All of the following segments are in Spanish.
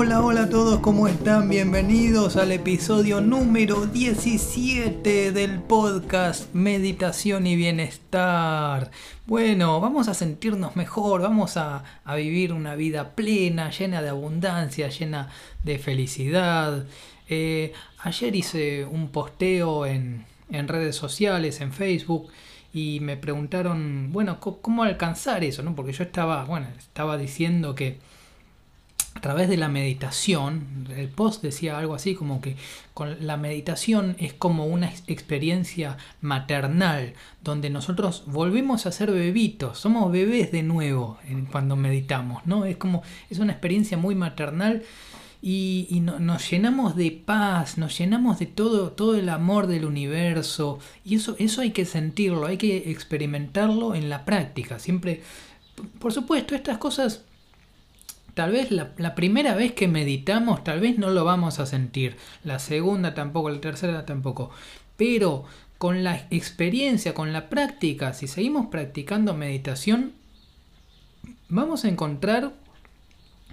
Hola, hola a todos, ¿cómo están? Bienvenidos al episodio número 17 del podcast Meditación y Bienestar. Bueno, vamos a sentirnos mejor, vamos a, vivir una vida plena, llena de abundancia, llena de felicidad. Eh, ayer hice un posteo en, en redes sociales, en Facebook, y me preguntaron, bueno, ¿cómo alcanzar eso? ¿no? Porque yo estaba, bueno, estaba diciendo que a través de la meditación, el post decía algo así como que con la meditación es como una experiencia maternal, donde nosotros volvemos a ser bebitos, somos bebés de nuevo cuando meditamos, ¿no? Es como, es una experiencia muy maternal y, nos llenamos de paz, nos llenamos de todo, todo el amor del universo y eso, eso hay que sentirlo, hay que experimentarlo en la práctica, siempre, por supuesto, estas cosas Tal vez la, primera vez que meditamos, tal vez no lo vamos a sentir. La segunda tampoco, la tercera tampoco. Pero con la experiencia, con la práctica, si seguimos practicando meditación, vamos a encontrar,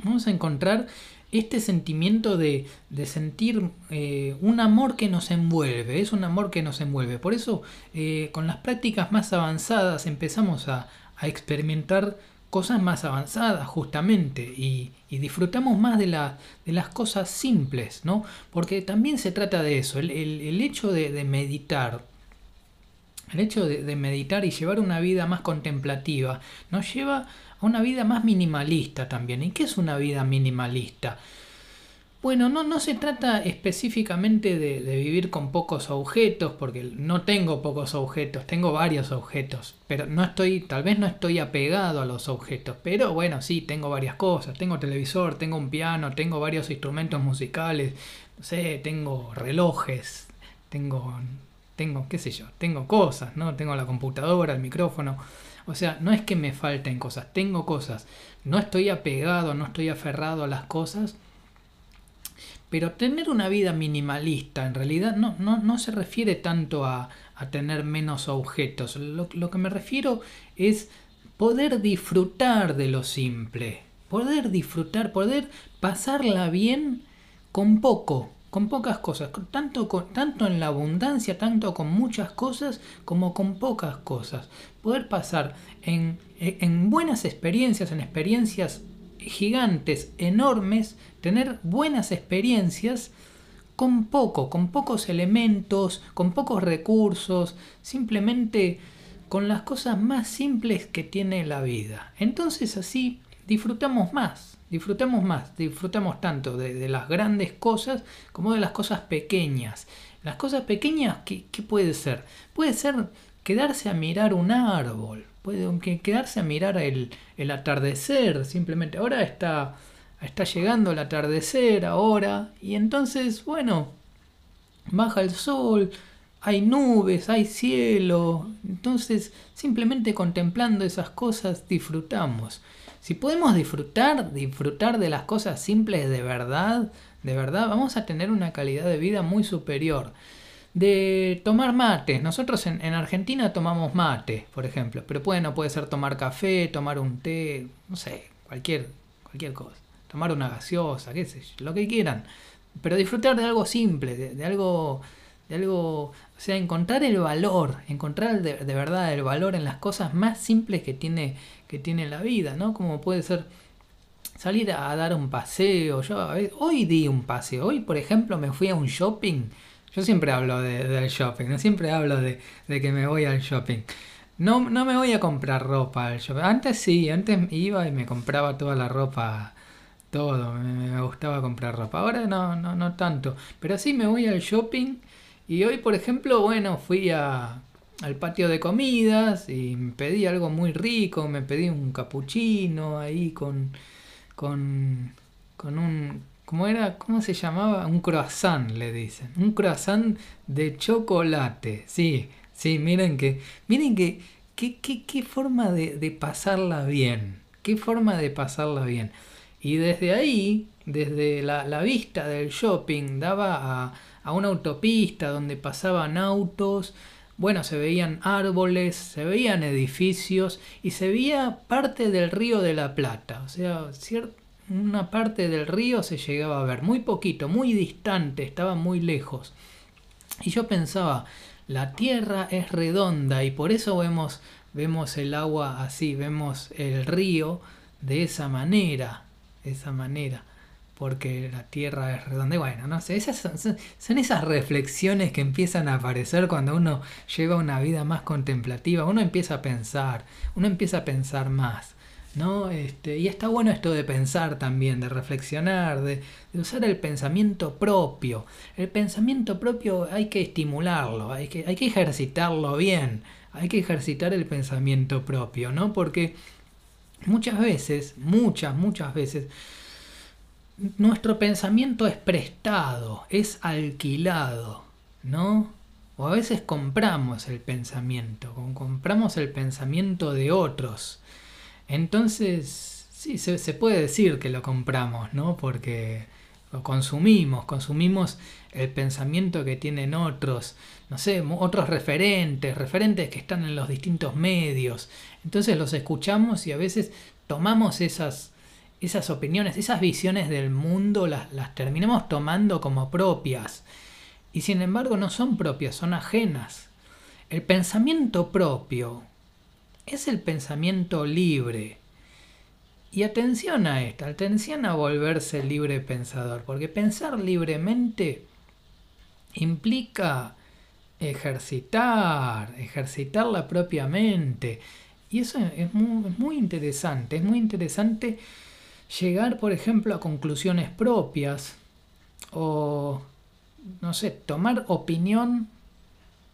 vamos a encontrar este sentimiento de, sentir eh, un amor que nos envuelve, es un amor que nos envuelve. Por eso, eh, con las prácticas más avanzadas empezamos a, a experimentar cosas más avanzadas justamente y, disfrutamos más de, de, las cosas simples, ¿no? Porque también se trata de eso, el, hecho de, meditar, el hecho de, meditar y llevar una vida más contemplativa nos lleva a una vida más minimalista también. ¿Y qué es una vida minimalista? Bueno, no, no se trata específicamente de, vivir con pocos objetos, porque no tengo pocos objetos, tengo varios objetos, pero no estoy, tal vez no estoy apegado a los objetos, pero bueno, sí, tengo varias cosas, tengo televisor, tengo un piano, tengo varios instrumentos musicales, no sé, tengo relojes, tengo, tengo, qué sé yo, tengo cosas, ¿no? Tengo la computadora, el micrófono, o sea, no es que me falten cosas, tengo cosas, no estoy apegado, no estoy aferrado a las cosas, pero tener una vida minimalista en realidad no, no, se refiere tanto a, tener menos objetos. Lo, que me refiero es poder disfrutar de lo simple. Poder disfrutar, poder pasarla bien con poco, con pocas cosas. Tanto, tanto en la abundancia, tanto con muchas cosas como con pocas cosas. Poder pasar en, en buenas experiencias, en experiencias gigantes, enormes, tener buenas experiencias con poco, con pocos elementos, con pocos recursos, simplemente con las cosas más simples que tiene la vida. Entonces así disfrutamos más, disfrutamos más, disfrutamos tanto de, las grandes cosas como de las cosas pequeñas. Las cosas pequeñas, ¿qué, ¿qué, puede ser? Puede ser quedarse a mirar un árbol, puede quedarse a mirar el, atardecer, simplemente. Ahora está, está llegando el atardecer, ahora, y entonces, bueno, baja el sol, hay nubes, hay cielo, entonces simplemente contemplando esas cosas disfrutamos. Si podemos disfrutar, disfrutar de las cosas simples de verdad, de verdad, vamos a tener una calidad de vida muy superior de tomar mates. Nosotros en, Argentina tomamos mate, por ejemplo, pero puede, no puede ser tomar café, tomar un té, no sé, cualquier, cualquier cosa. Tomar una gaseosa, qué sé yo, lo que quieran. Pero disfrutar de algo simple, de, algo, de algo, o sea, encontrar el valor, encontrar de, verdad el valor en las cosas más simples que tiene, que tiene la vida, ¿no? Como puede ser salir a dar un paseo. Yo hoy di un paseo. Hoy, por ejemplo, me fui a un shopping yo siempre hablo de, del shopping, no siempre hablo de, que me voy al shopping. No, no me voy a comprar ropa al shopping. Antes sí, antes iba y me compraba toda la ropa, todo, me, gustaba comprar ropa. Ahora no, no, no tanto. Pero sí me voy al shopping y hoy, por ejemplo, bueno, fui a, al patio de comidas y me pedí algo muy rico, me pedí un capuchino ahí con, con, con un ¿Cómo era? ¿Cómo se llamaba? Un croissant, le dicen. Un croissant de chocolate. Sí, sí, miren que. Miren que. Qué, qué, forma de, pasarla bien. Qué forma de pasarla bien. Y desde ahí, desde la, vista del shopping, daba a, a una autopista donde pasaban autos. Bueno, se veían árboles, se veían edificios y se veía parte del río de la Plata. O sea, cierto una parte del río se llegaba a ver, muy poquito, muy distante, estaba muy lejos. Y yo pensaba, la tierra es redonda y por eso vemos, vemos el agua así, vemos el río de esa manera, esa manera, porque la tierra es redonda. Y bueno, no sé, esas son esas reflexiones que empiezan a aparecer cuando uno lleva una vida más contemplativa, uno empieza a pensar, uno empieza a pensar más. ¿No? Este, y está bueno esto de pensar también, de reflexionar, de, usar el pensamiento propio. El pensamiento propio hay que estimularlo, hay que, hay que ejercitarlo bien, hay que ejercitar el pensamiento propio, ¿no? Porque muchas veces, muchas, muchas veces, nuestro pensamiento es prestado, es alquilado, ¿no? O a veces compramos el pensamiento, compramos el pensamiento de otros. Entonces, sí, se, puede decir que lo compramos, ¿no? Porque lo consumimos, consumimos el pensamiento que tienen otros, no sé, otros referentes, referentes que están en los distintos medios. Entonces los escuchamos y a veces tomamos esas, esas opiniones, esas visiones del mundo, las, las terminamos tomando como propias. Y sin embargo no son propias, son ajenas. El pensamiento propio, es el pensamiento libre. Y atención a esto, atención a volverse libre pensador, porque pensar libremente implica ejercitar, ejercitar la propia mente. Y eso es muy, muy interesante, es muy interesante llegar, por ejemplo, a conclusiones propias o, no sé, tomar opinión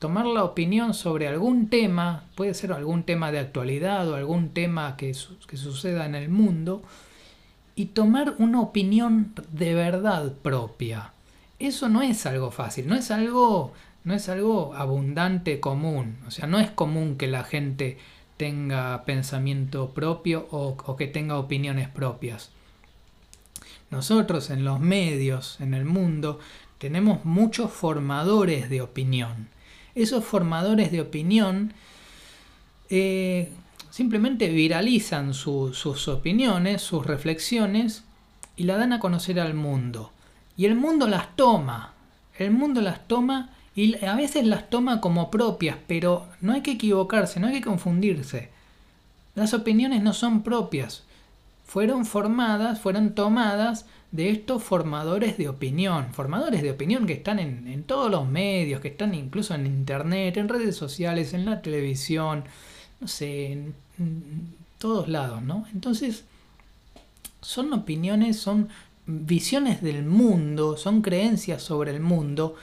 tomar la opinión sobre algún tema, puede ser algún tema de actualidad o algún tema que, suceda en el mundo, y tomar una opinión de verdad propia. Eso no es algo fácil, no es algo, no es algo abundante común. O sea, no es común que la gente tenga pensamiento propio o que tenga opiniones propias. Nosotros en los medios, en el mundo, tenemos muchos formadores de opinión esos formadores de opinión eh, simplemente viralizan sus opiniones, sus reflexiones y la dan a conocer al mundo. Y el mundo las toma, el mundo las toma y a veces las toma como propias, pero no hay que equivocarse, no hay que confundirse. Las opiniones no son propias, fueron formadas, fueron tomadas de estos formadores de opinión, formadores de opinión que están en, todos los medios, que están incluso en internet, en redes sociales, en la televisión, no sé, en, todos lados, ¿no? Entonces, son opiniones, son visiones del mundo, son creencias sobre el mundo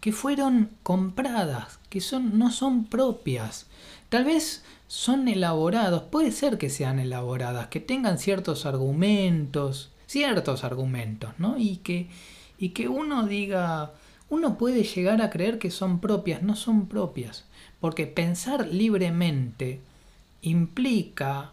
que fueron compradas, que son, no son propias. Tal vez son elaborados, puede ser que sean elaboradas, que tengan ciertos argumentos, ciertos argumentos, ¿no? Y que, y que uno diga, uno puede llegar a creer que son propias, no son propias, porque pensar libremente implica,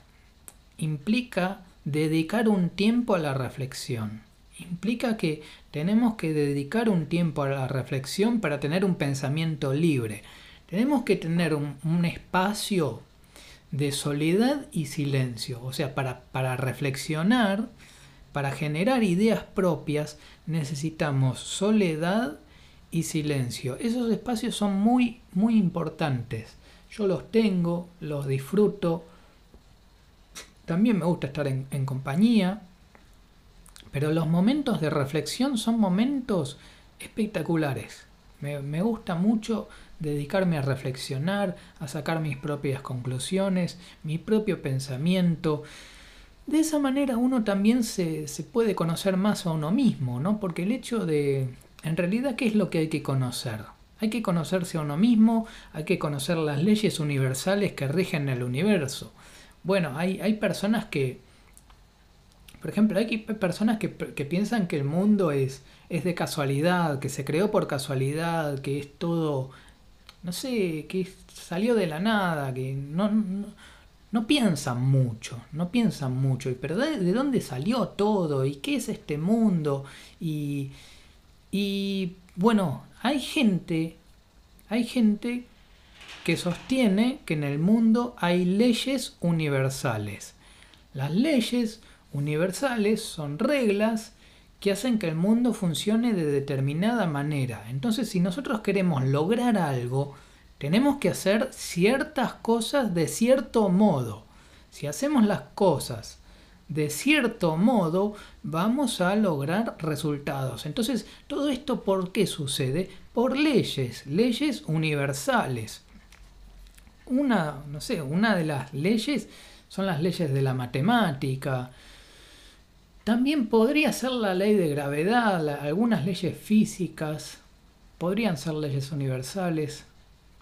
implica dedicar un tiempo a la reflexión. Implica que tenemos que dedicar un tiempo a la reflexión para tener un pensamiento libre. Tenemos que tener un, un espacio de soledad y silencio. O sea, para, para reflexionar para generar ideas propias necesitamos soledad y silencio. Esos espacios son muy, muy importantes. Yo los tengo, los disfruto. También me gusta estar en, compañía. Pero los momentos de reflexión son momentos espectaculares. Me, gusta mucho dedicarme a reflexionar, a sacar mis propias conclusiones, mi propio pensamiento. De esa manera uno también se, puede conocer más a uno mismo, ¿no? Porque el hecho de, en realidad, ¿qué es lo que hay que conocer? Hay que conocerse a uno mismo, hay que conocer las leyes universales que rigen el universo. Bueno, hay, hay personas que, por ejemplo, hay personas que, piensan que el mundo es, es de casualidad, que se creó por casualidad, que es todo, no sé, que salió de la nada, que no no piensan mucho, no piensan mucho. ¿Y pero de, dónde salió todo? ¿Y qué es este mundo? Y, y bueno, hay gente, hay gente que sostiene que en el mundo hay leyes universales. Las leyes universales son reglas que hacen que el mundo funcione de determinada manera. Entonces, si nosotros queremos lograr algo, tenemos que hacer ciertas cosas de cierto modo. Si hacemos las cosas de cierto modo, vamos a lograr resultados. Entonces, todo esto ¿por qué sucede? Por leyes, leyes universales. Una, no sé, una de las leyes son las leyes de la matemática, también podría ser la ley de gravedad, algunas leyes físicas, podrían ser leyes universales.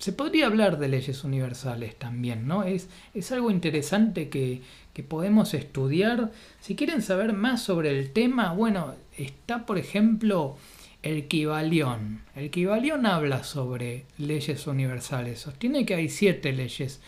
Se podría hablar de leyes universales también, ¿no? Es, es algo interesante que, que podemos estudiar. Si quieren saber más sobre el tema, bueno, está por ejemplo el Kibalión. El Kibalión habla sobre leyes universales. Sostiene que hay siete leyes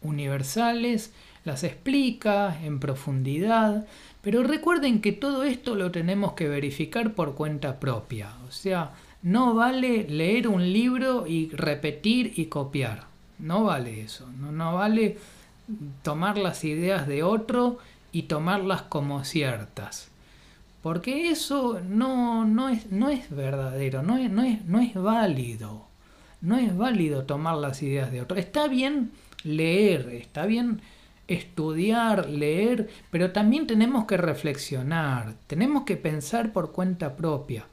universales, las explica en profundidad. Pero recuerden que todo esto lo tenemos que verificar por cuenta propia. O sea, no vale leer un libro y repetir y copiar. No vale eso. No, vale tomar las ideas de otro y tomarlas como ciertas. Porque eso no, no, es, no es verdadero, no es, es, no es válido. No es válido tomar las ideas de otro. Está bien leer, está bien estudiar, leer, pero también tenemos que reflexionar, tenemos que pensar por cuenta propia.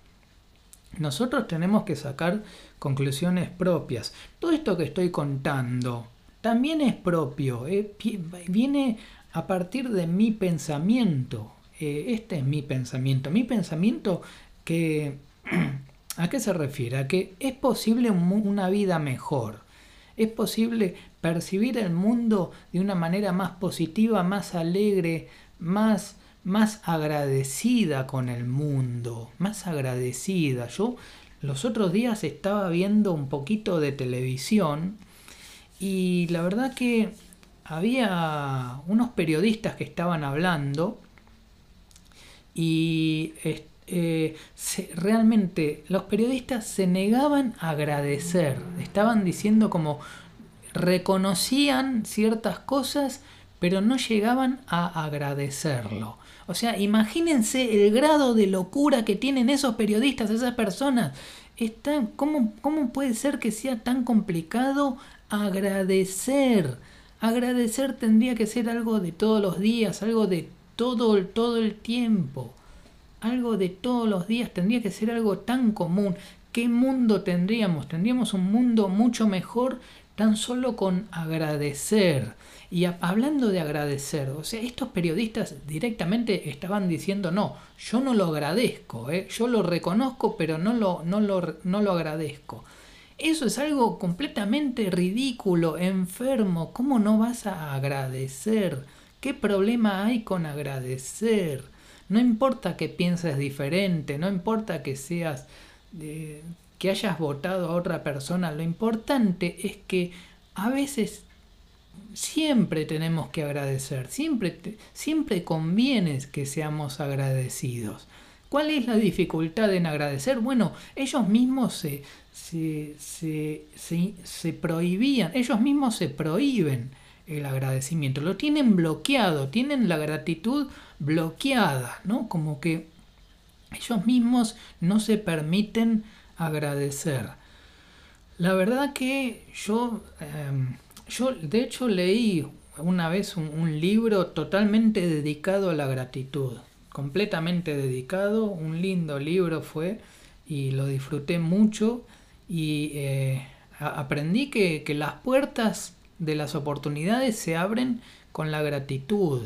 Nosotros tenemos que sacar conclusiones propias. Todo esto que estoy contando también es propio, eh, viene a partir de mi pensamiento. Eh, este es mi pensamiento. Mi pensamiento que... ¿A qué se refiere? A que es posible una vida mejor. Es posible percibir el mundo de una manera más positiva, más alegre, más, más agradecida con el mundo, más agradecida. Yo los otros días estaba viendo un poquito de televisión y la verdad que había unos periodistas que estaban hablando y eh, realmente los periodistas se negaban a agradecer, estaban diciendo como reconocían ciertas cosas, pero no llegaban a agradecerlo. O sea, imagínense el grado de locura que tienen esos periodistas, esas personas. ¿cómo, ¿Cómo puede ser que sea tan complicado agradecer? Agradecer tendría que ser algo de todos los días, algo de todo, todo el tiempo. Algo de todos los días tendría que ser algo tan común. ¿Qué mundo tendríamos? Tendríamos un mundo mucho mejor tan solo con agradecer. Y hablando de agradecer, o sea, estos periodistas directamente estaban diciendo, no, yo no lo agradezco, ¿eh? yo lo reconozco, pero no lo, no, lo, no lo agradezco. Eso es algo completamente ridículo, enfermo. ¿Cómo no vas a agradecer? ¿Qué problema hay con agradecer? No importa que pienses diferente, no importa que seas eh, que hayas votado a otra persona, lo importante es que a veces siempre tenemos que agradecer, siempre, siempre conviene que seamos agradecidos. ¿Cuál es la dificultad en agradecer? Bueno, ellos mismos se, se, se, se, prohibían, ellos mismos se prohíben el agradecimiento, lo tienen bloqueado, tienen la gratitud bloqueada, ¿no? Como que ellos mismos no se permiten agradecer. La verdad que yo, em, yo de hecho leí una vez un, libro totalmente dedicado a la gratitud, completamente dedicado, un lindo libro fue y lo disfruté mucho y eh, aprendí que, las puertas de las oportunidades se abren con la gratitud.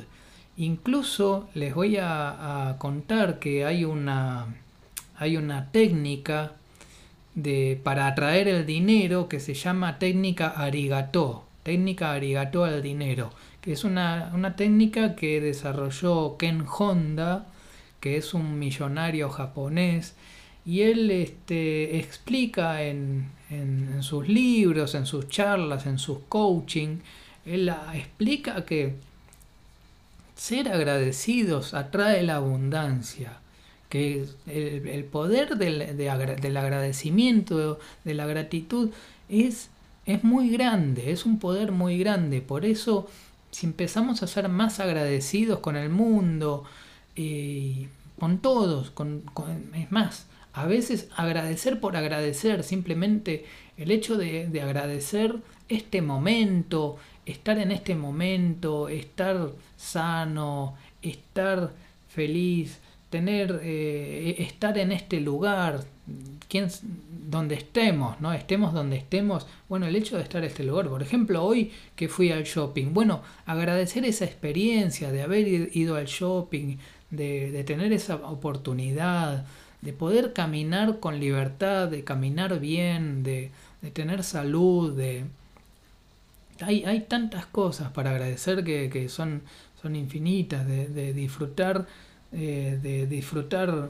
Incluso les voy a, a contar que hay una, hay una técnica de, para atraer el dinero que se llama técnica arigato, técnica arigato al dinero, que es una, técnica que desarrolló Ken Honda, que es un millonario japonés, y él este, explica en, en, sus libros, en sus charlas, en sus coaching, él explica que ser agradecidos atrae la abundancia que el, poder del, del, agradecimiento, de la gratitud, es, es muy grande, es un poder muy grande. Por eso, si empezamos a ser más agradecidos con el mundo, con todos, con, es más, a veces agradecer por agradecer, simplemente el hecho de, de agradecer este momento, estar en este momento, estar sano, estar feliz, tener, eh, estar en este lugar, quien, donde estemos, ¿no? Estemos donde estemos. Bueno, el hecho de estar en este lugar, por ejemplo, hoy que fui al shopping, bueno, agradecer esa experiencia de haber ido al shopping, de, de tener esa oportunidad, de poder caminar con libertad, de caminar bien, de, de tener salud, de... Hay, hay tantas cosas para agradecer que, que son, son infinitas, de disfrutar eh, de disfrutar,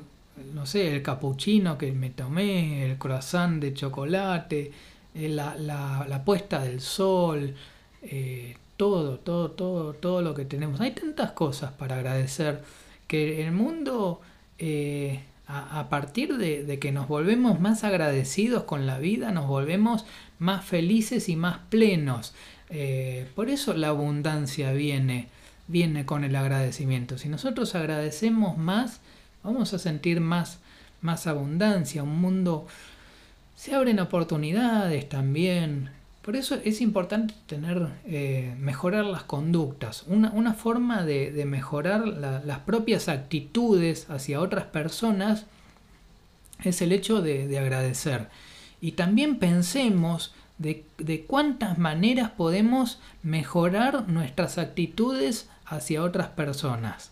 no sé, el capuchino que me tomé, el croissant de chocolate, eh, la, la, puesta del sol, eh, todo, todo, todo, todo lo que tenemos. Hay tantas cosas para agradecer que el mundo, a, a, partir de, de, que nos volvemos más agradecidos con la vida, nos volvemos más felices y más plenos. por eso la abundancia viene viene con el agradecimiento. Si nosotros agradecemos más, vamos a sentir más, más abundancia, un mundo... Se abren oportunidades también. Por eso es importante tener, eh, mejorar las conductas. Una, una forma de, de mejorar las propias actitudes hacia otras personas es el hecho de, de agradecer. Y también pensemos de, de, cuántas maneras podemos mejorar nuestras actitudes hacia otras personas.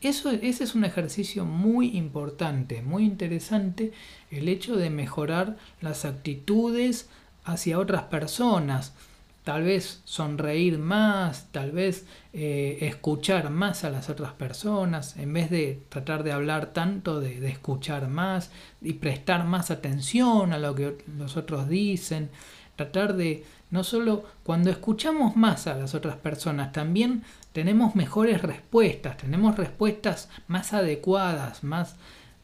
Eso, ese es un ejercicio muy importante, muy interesante, el hecho de mejorar las actitudes hacia otras personas. Tal vez sonreír más, tal vez eh, escuchar más a las otras personas, en vez de tratar de hablar tanto, de, de escuchar más y prestar más atención a lo que los otros dicen. Tratar de, no solo cuando escuchamos más a las otras personas, también tenemos mejores respuestas, tenemos respuestas más adecuadas, más,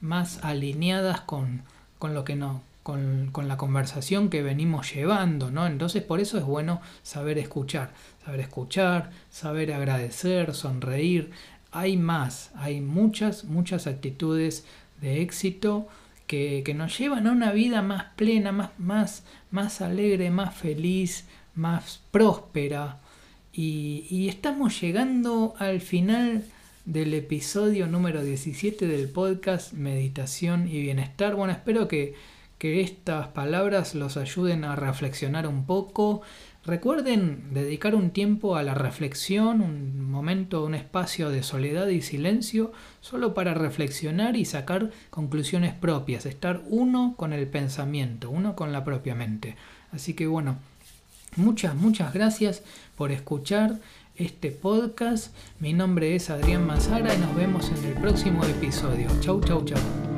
más alineadas con, con lo que no, con, con, la conversación que venimos llevando, ¿no? Entonces por eso es bueno saber escuchar, saber escuchar, saber agradecer, sonreír. Hay más, hay muchas, muchas actitudes de éxito que, que nos llevan a una vida más plena, más, más, más alegre, más feliz, más próspera. Y, estamos llegando al final del episodio número 17 del podcast Meditación y Bienestar. Bueno, espero que, que estas palabras los ayuden a reflexionar un poco. Recuerden dedicar un tiempo a la reflexión, un momento, un espacio de soledad y silencio, solo para reflexionar y sacar conclusiones propias, estar uno con el pensamiento, uno con la propia mente. Así que bueno, Muchas, muchas gracias por escuchar este podcast. Mi nombre es Adrián Mazara y nos vemos en el próximo episodio. Chau, chau, chau.